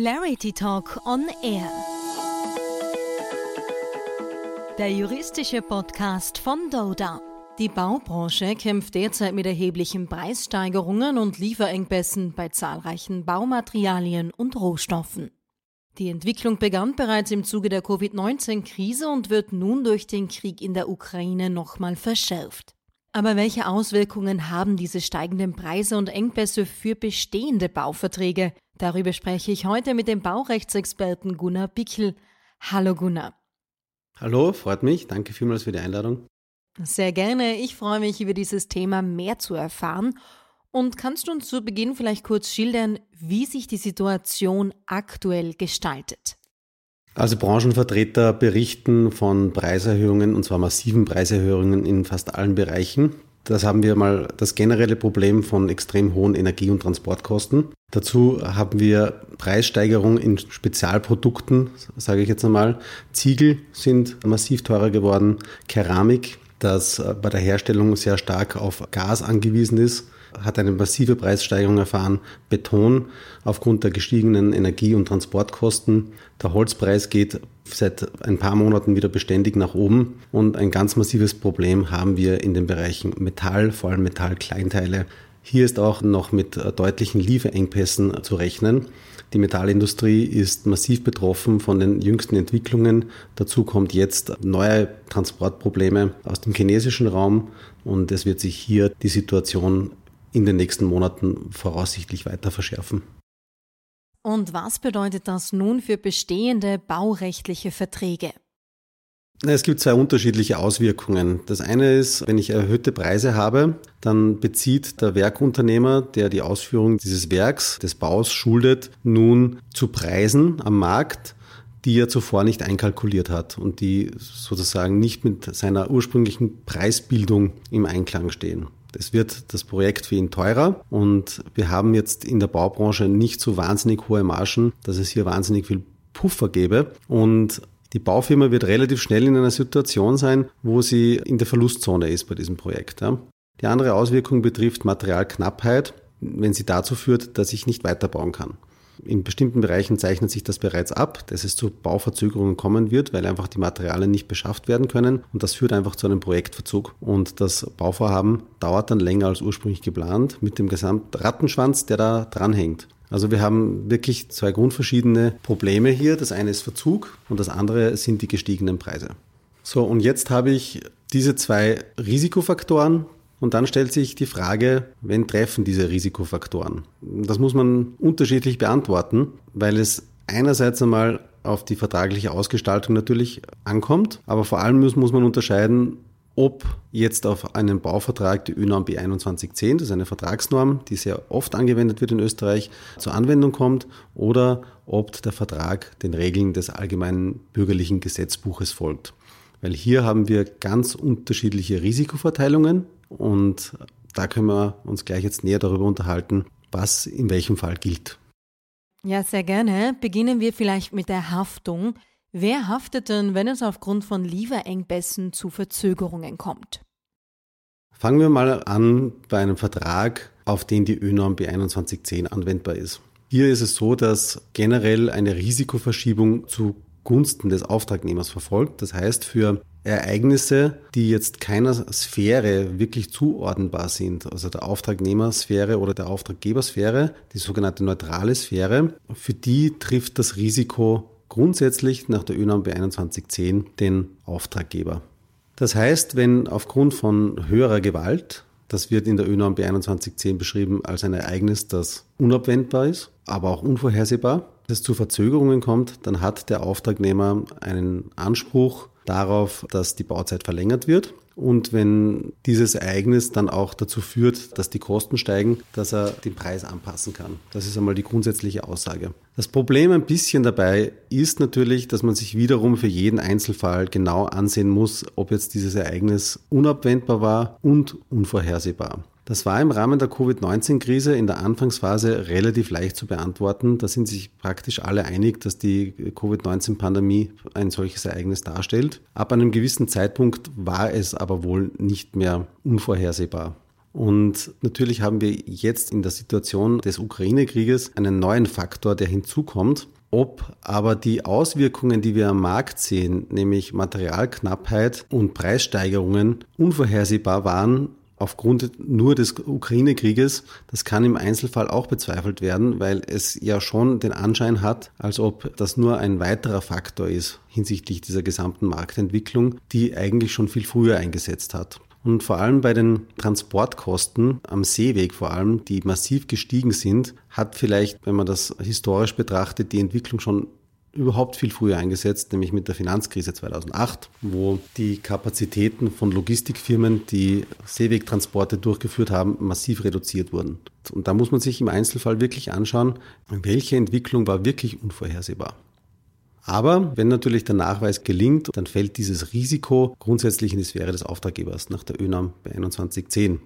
Clarity Talk on Air. Der juristische Podcast von Doda. Die Baubranche kämpft derzeit mit erheblichen Preissteigerungen und Lieferengpässen bei zahlreichen Baumaterialien und Rohstoffen. Die Entwicklung begann bereits im Zuge der Covid-19-Krise und wird nun durch den Krieg in der Ukraine nochmal verschärft. Aber welche Auswirkungen haben diese steigenden Preise und Engpässe für bestehende Bauverträge? Darüber spreche ich heute mit dem Baurechtsexperten Gunnar Bickel. Hallo Gunnar. Hallo, freut mich. Danke vielmals für die Einladung. Sehr gerne. Ich freue mich, über dieses Thema mehr zu erfahren. Und kannst du uns zu Beginn vielleicht kurz schildern, wie sich die Situation aktuell gestaltet? Also Branchenvertreter berichten von Preiserhöhungen, und zwar massiven Preiserhöhungen in fast allen Bereichen. Das haben wir mal das generelle Problem von extrem hohen Energie- und Transportkosten. Dazu haben wir Preissteigerungen in Spezialprodukten, sage ich jetzt einmal. Ziegel sind massiv teurer geworden, Keramik, das bei der Herstellung sehr stark auf Gas angewiesen ist, hat eine massive Preissteigerung erfahren. Beton aufgrund der gestiegenen Energie- und Transportkosten. Der Holzpreis geht seit ein paar Monaten wieder beständig nach oben. Und ein ganz massives Problem haben wir in den Bereichen Metall, vor allem Metallkleinteile. Hier ist auch noch mit deutlichen Lieferengpässen zu rechnen. Die Metallindustrie ist massiv betroffen von den jüngsten Entwicklungen. Dazu kommt jetzt neue Transportprobleme aus dem chinesischen Raum und es wird sich hier die Situation in den nächsten Monaten voraussichtlich weiter verschärfen. Und was bedeutet das nun für bestehende baurechtliche Verträge? Es gibt zwei unterschiedliche Auswirkungen. Das eine ist, wenn ich erhöhte Preise habe, dann bezieht der Werkunternehmer, der die Ausführung dieses Werks, des Baus schuldet, nun zu Preisen am Markt, die er zuvor nicht einkalkuliert hat und die sozusagen nicht mit seiner ursprünglichen Preisbildung im Einklang stehen. Es wird das Projekt für ihn teurer und wir haben jetzt in der Baubranche nicht so wahnsinnig hohe Margen, dass es hier wahnsinnig viel Puffer gäbe und die Baufirma wird relativ schnell in einer Situation sein, wo sie in der Verlustzone ist bei diesem Projekt. Die andere Auswirkung betrifft Materialknappheit, wenn sie dazu führt, dass ich nicht weiterbauen kann. In bestimmten Bereichen zeichnet sich das bereits ab, dass es zu Bauverzögerungen kommen wird, weil einfach die Materialien nicht beschafft werden können und das führt einfach zu einem Projektverzug. Und das Bauvorhaben dauert dann länger als ursprünglich geplant mit dem gesamten Rattenschwanz, der da dranhängt. Also wir haben wirklich zwei grundverschiedene Probleme hier. Das eine ist Verzug und das andere sind die gestiegenen Preise. So, und jetzt habe ich diese zwei Risikofaktoren, und dann stellt sich die Frage, wen treffen diese Risikofaktoren? Das muss man unterschiedlich beantworten, weil es einerseits einmal auf die vertragliche Ausgestaltung natürlich ankommt, aber vor allem muss, muss man unterscheiden, ob jetzt auf einen Bauvertrag die ÖNORM B2110, das ist eine Vertragsnorm, die sehr oft angewendet wird in Österreich, zur Anwendung kommt oder ob der Vertrag den Regeln des allgemeinen bürgerlichen Gesetzbuches folgt. Weil hier haben wir ganz unterschiedliche Risikoverteilungen und da können wir uns gleich jetzt näher darüber unterhalten, was in welchem Fall gilt. Ja, sehr gerne. Beginnen wir vielleicht mit der Haftung. Wer haftet denn, wenn es aufgrund von Lieferengpässen zu Verzögerungen kommt? Fangen wir mal an bei einem Vertrag, auf den die ÖNORM B2110 anwendbar ist. Hier ist es so, dass generell eine Risikoverschiebung zugunsten des Auftragnehmers verfolgt. Das heißt, für Ereignisse, die jetzt keiner Sphäre wirklich zuordnenbar sind, also der Auftragnehmersphäre oder der Auftraggebersphäre, die sogenannte neutrale Sphäre, für die trifft das Risiko grundsätzlich nach der ÖNOM B2110 den Auftraggeber. Das heißt, wenn aufgrund von höherer Gewalt, das wird in der ÖNOM B2110 beschrieben als ein Ereignis, das unabwendbar ist, aber auch unvorhersehbar, es zu Verzögerungen kommt, dann hat der Auftragnehmer einen Anspruch darauf, dass die Bauzeit verlängert wird. Und wenn dieses Ereignis dann auch dazu führt, dass die Kosten steigen, dass er den Preis anpassen kann. Das ist einmal die grundsätzliche Aussage. Das Problem ein bisschen dabei ist natürlich, dass man sich wiederum für jeden Einzelfall genau ansehen muss, ob jetzt dieses Ereignis unabwendbar war und unvorhersehbar. Das war im Rahmen der Covid-19-Krise in der Anfangsphase relativ leicht zu beantworten. Da sind sich praktisch alle einig, dass die Covid-19-Pandemie ein solches Ereignis darstellt. Ab einem gewissen Zeitpunkt war es aber wohl nicht mehr unvorhersehbar. Und natürlich haben wir jetzt in der Situation des Ukraine-Krieges einen neuen Faktor, der hinzukommt. Ob aber die Auswirkungen, die wir am Markt sehen, nämlich Materialknappheit und Preissteigerungen, unvorhersehbar waren, aufgrund nur des Ukraine-Krieges, das kann im Einzelfall auch bezweifelt werden, weil es ja schon den Anschein hat, als ob das nur ein weiterer Faktor ist hinsichtlich dieser gesamten Marktentwicklung, die eigentlich schon viel früher eingesetzt hat. Und vor allem bei den Transportkosten am Seeweg vor allem, die massiv gestiegen sind, hat vielleicht, wenn man das historisch betrachtet, die Entwicklung schon überhaupt viel früher eingesetzt, nämlich mit der Finanzkrise 2008, wo die Kapazitäten von Logistikfirmen, die Seewegtransporte durchgeführt haben, massiv reduziert wurden. Und da muss man sich im Einzelfall wirklich anschauen, welche Entwicklung war wirklich unvorhersehbar. Aber wenn natürlich der Nachweis gelingt, dann fällt dieses Risiko grundsätzlich in die Sphäre des Auftraggebers nach der ÖNAM bei 2110.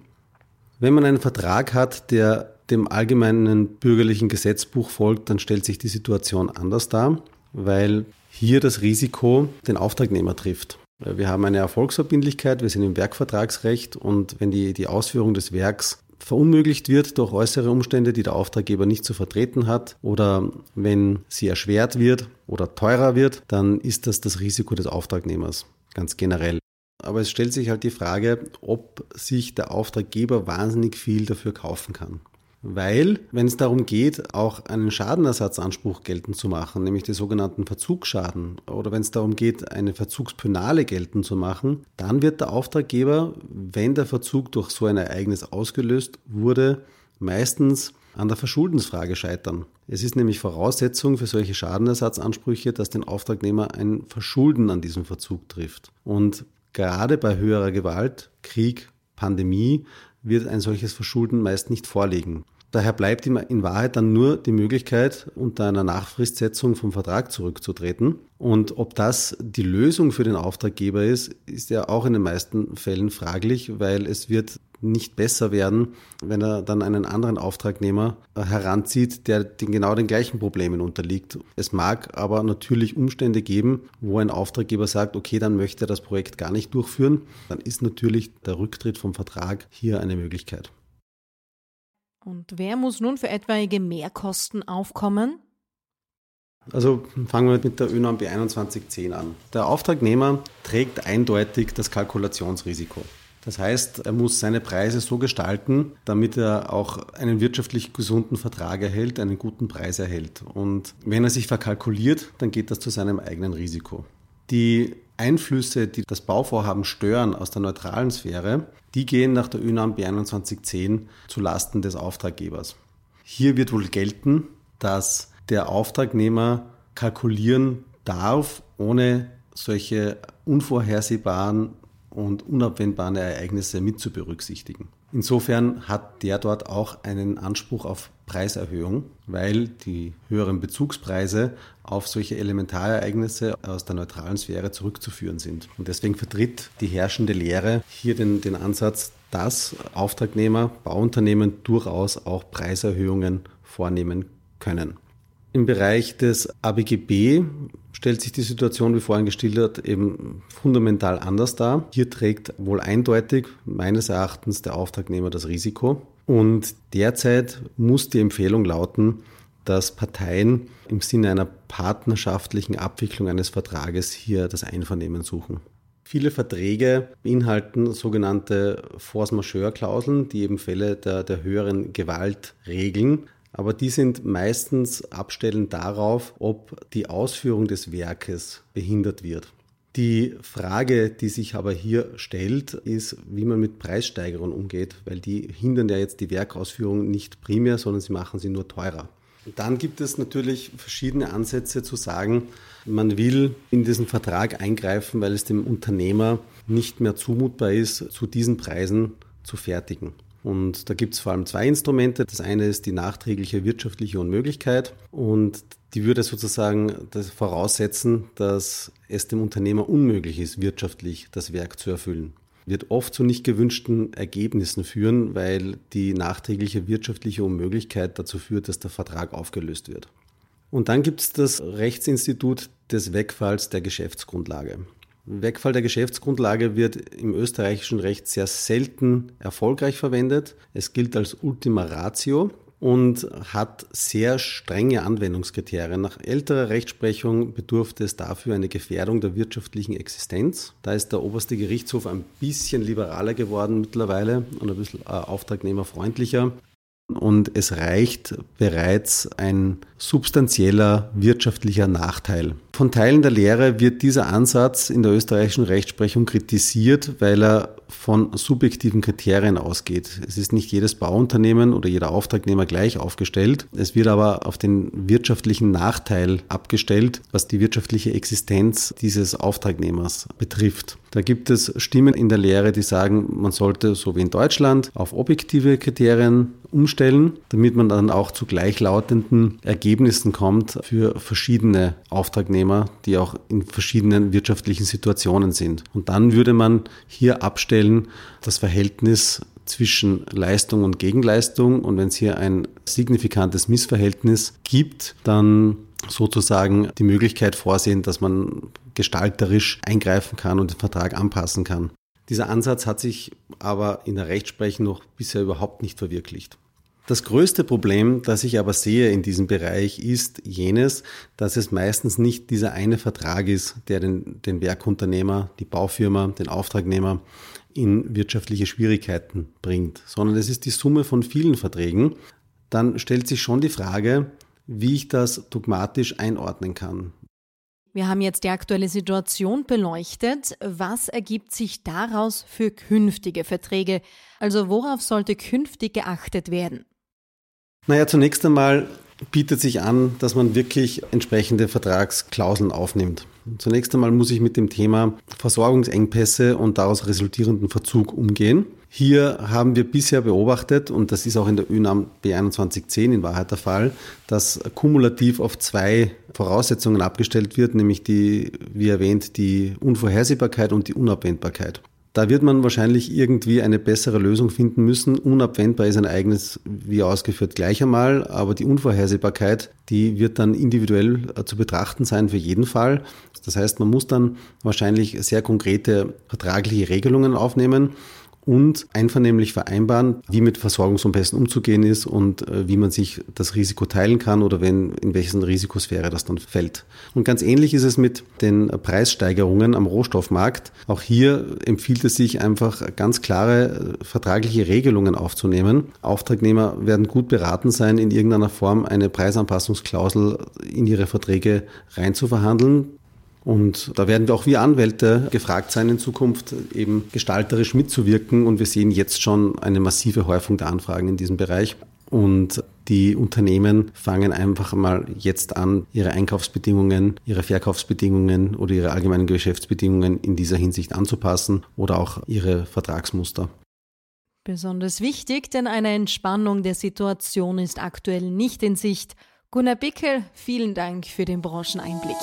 Wenn man einen Vertrag hat, der dem allgemeinen bürgerlichen Gesetzbuch folgt, dann stellt sich die Situation anders dar, weil hier das Risiko den Auftragnehmer trifft. Wir haben eine Erfolgsverbindlichkeit, wir sind im Werkvertragsrecht und wenn die, die Ausführung des Werks verunmöglicht wird durch äußere Umstände, die der Auftraggeber nicht zu vertreten hat oder wenn sie erschwert wird oder teurer wird, dann ist das das Risiko des Auftragnehmers ganz generell. Aber es stellt sich halt die Frage, ob sich der Auftraggeber wahnsinnig viel dafür kaufen kann. Weil, wenn es darum geht, auch einen Schadenersatzanspruch geltend zu machen, nämlich die sogenannten Verzugsschaden, oder wenn es darum geht, eine Verzugspönale geltend zu machen, dann wird der Auftraggeber, wenn der Verzug durch so ein Ereignis ausgelöst wurde, meistens an der Verschuldensfrage scheitern. Es ist nämlich Voraussetzung für solche Schadenersatzansprüche, dass den Auftragnehmer ein Verschulden an diesem Verzug trifft. Und gerade bei höherer Gewalt, Krieg, Pandemie wird ein solches Verschulden meist nicht vorliegen. Daher bleibt ihm in Wahrheit dann nur die Möglichkeit, unter einer Nachfristsetzung vom Vertrag zurückzutreten. Und ob das die Lösung für den Auftraggeber ist, ist ja auch in den meisten Fällen fraglich, weil es wird nicht besser werden, wenn er dann einen anderen Auftragnehmer heranzieht, der den genau den gleichen Problemen unterliegt. Es mag aber natürlich Umstände geben, wo ein Auftraggeber sagt, okay, dann möchte er das Projekt gar nicht durchführen. Dann ist natürlich der Rücktritt vom Vertrag hier eine Möglichkeit. Und wer muss nun für etwaige Mehrkosten aufkommen? Also fangen wir mit der ÖNOM B2110 an. Der Auftragnehmer trägt eindeutig das Kalkulationsrisiko. Das heißt, er muss seine Preise so gestalten, damit er auch einen wirtschaftlich gesunden Vertrag erhält, einen guten Preis erhält. Und wenn er sich verkalkuliert, dann geht das zu seinem eigenen Risiko. Die Einflüsse, die das Bauvorhaben stören aus der neutralen Sphäre, die gehen nach der ÖNAM B2110 zu Lasten des Auftraggebers. Hier wird wohl gelten, dass der Auftragnehmer kalkulieren darf, ohne solche unvorhersehbaren und unabwendbare Ereignisse mit zu berücksichtigen. Insofern hat der dort auch einen Anspruch auf Preiserhöhung, weil die höheren Bezugspreise auf solche Elementarereignisse aus der neutralen Sphäre zurückzuführen sind. Und deswegen vertritt die herrschende Lehre hier den, den Ansatz, dass Auftragnehmer, Bauunternehmen durchaus auch Preiserhöhungen vornehmen können. Im Bereich des ABGB stellt sich die Situation, wie vorhin geschildert, eben fundamental anders dar. Hier trägt wohl eindeutig meines Erachtens der Auftragnehmer das Risiko. Und derzeit muss die Empfehlung lauten, dass Parteien im Sinne einer partnerschaftlichen Abwicklung eines Vertrages hier das Einvernehmen suchen. Viele Verträge beinhalten sogenannte Force Majeure-Klauseln, die eben Fälle der, der höheren Gewalt regeln aber die sind meistens abstellend darauf, ob die Ausführung des Werkes behindert wird. Die Frage, die sich aber hier stellt, ist, wie man mit Preissteigerungen umgeht, weil die hindern ja jetzt die Werkausführung nicht primär, sondern sie machen sie nur teurer. Dann gibt es natürlich verschiedene Ansätze zu sagen, man will in diesen Vertrag eingreifen, weil es dem Unternehmer nicht mehr zumutbar ist, zu diesen Preisen zu fertigen. Und da gibt es vor allem zwei Instrumente. Das eine ist die nachträgliche wirtschaftliche Unmöglichkeit und die würde sozusagen das voraussetzen, dass es dem Unternehmer unmöglich ist, wirtschaftlich das Werk zu erfüllen. Wird oft zu nicht gewünschten Ergebnissen führen, weil die nachträgliche wirtschaftliche Unmöglichkeit dazu führt, dass der Vertrag aufgelöst wird. Und dann gibt es das Rechtsinstitut des Wegfalls der Geschäftsgrundlage. Wegfall der Geschäftsgrundlage wird im österreichischen Recht sehr selten erfolgreich verwendet. Es gilt als Ultima Ratio und hat sehr strenge Anwendungskriterien. Nach älterer Rechtsprechung bedurfte es dafür eine Gefährdung der wirtschaftlichen Existenz. Da ist der oberste Gerichtshof ein bisschen liberaler geworden mittlerweile und ein bisschen äh, auftragnehmerfreundlicher und es reicht bereits ein substanzieller wirtschaftlicher Nachteil. Von Teilen der Lehre wird dieser Ansatz in der österreichischen Rechtsprechung kritisiert, weil er von subjektiven Kriterien ausgeht. Es ist nicht jedes Bauunternehmen oder jeder Auftragnehmer gleich aufgestellt. Es wird aber auf den wirtschaftlichen Nachteil abgestellt, was die wirtschaftliche Existenz dieses Auftragnehmers betrifft. Da gibt es Stimmen in der Lehre, die sagen, man sollte so wie in Deutschland auf objektive Kriterien umstellen, damit man dann auch zu gleichlautenden Ergebnissen kommt für verschiedene Auftragnehmer, die auch in verschiedenen wirtschaftlichen Situationen sind. Und dann würde man hier abstellen das Verhältnis zwischen Leistung und Gegenleistung. Und wenn es hier ein signifikantes Missverhältnis gibt, dann sozusagen die Möglichkeit vorsehen, dass man gestalterisch eingreifen kann und den Vertrag anpassen kann. Dieser Ansatz hat sich aber in der Rechtsprechung noch bisher überhaupt nicht verwirklicht. Das größte Problem, das ich aber sehe in diesem Bereich, ist jenes, dass es meistens nicht dieser eine Vertrag ist, der den, den Werkunternehmer, die Baufirma, den Auftragnehmer in wirtschaftliche Schwierigkeiten bringt, sondern es ist die Summe von vielen Verträgen. Dann stellt sich schon die Frage, wie ich das dogmatisch einordnen kann. Wir haben jetzt die aktuelle Situation beleuchtet. Was ergibt sich daraus für künftige Verträge? Also worauf sollte künftig geachtet werden? Naja, zunächst einmal bietet sich an, dass man wirklich entsprechende Vertragsklauseln aufnimmt. Zunächst einmal muss ich mit dem Thema Versorgungsengpässe und daraus resultierenden Verzug umgehen. Hier haben wir bisher beobachtet, und das ist auch in der ÖNAM B2110 in Wahrheit der Fall, dass kumulativ auf zwei Voraussetzungen abgestellt wird, nämlich die, wie erwähnt, die Unvorhersehbarkeit und die Unabwendbarkeit. Da wird man wahrscheinlich irgendwie eine bessere Lösung finden müssen. Unabwendbar ist ein eigenes, wie ausgeführt, gleich einmal, aber die Unvorhersehbarkeit, die wird dann individuell äh, zu betrachten sein für jeden Fall. Das heißt, man muss dann wahrscheinlich sehr konkrete vertragliche Regelungen aufnehmen und einvernehmlich vereinbaren, wie mit Versorgungsumpässen umzugehen ist und äh, wie man sich das Risiko teilen kann oder wenn, in welchen Risikosphäre das dann fällt. Und ganz ähnlich ist es mit den Preissteigerungen am Rohstoffmarkt. Auch hier empfiehlt es sich einfach ganz klare äh, vertragliche Regelungen aufzunehmen. Auftragnehmer werden gut beraten sein, in irgendeiner Form eine Preisanpassungsklausel in ihre Verträge reinzuverhandeln. Und da werden wir auch wir Anwälte gefragt sein, in Zukunft eben gestalterisch mitzuwirken. Und wir sehen jetzt schon eine massive Häufung der Anfragen in diesem Bereich. Und die Unternehmen fangen einfach mal jetzt an, ihre Einkaufsbedingungen, ihre Verkaufsbedingungen oder ihre allgemeinen Geschäftsbedingungen in dieser Hinsicht anzupassen oder auch ihre Vertragsmuster. Besonders wichtig, denn eine Entspannung der Situation ist aktuell nicht in Sicht. Gunnar Bickel, vielen Dank für den Brancheneinblick.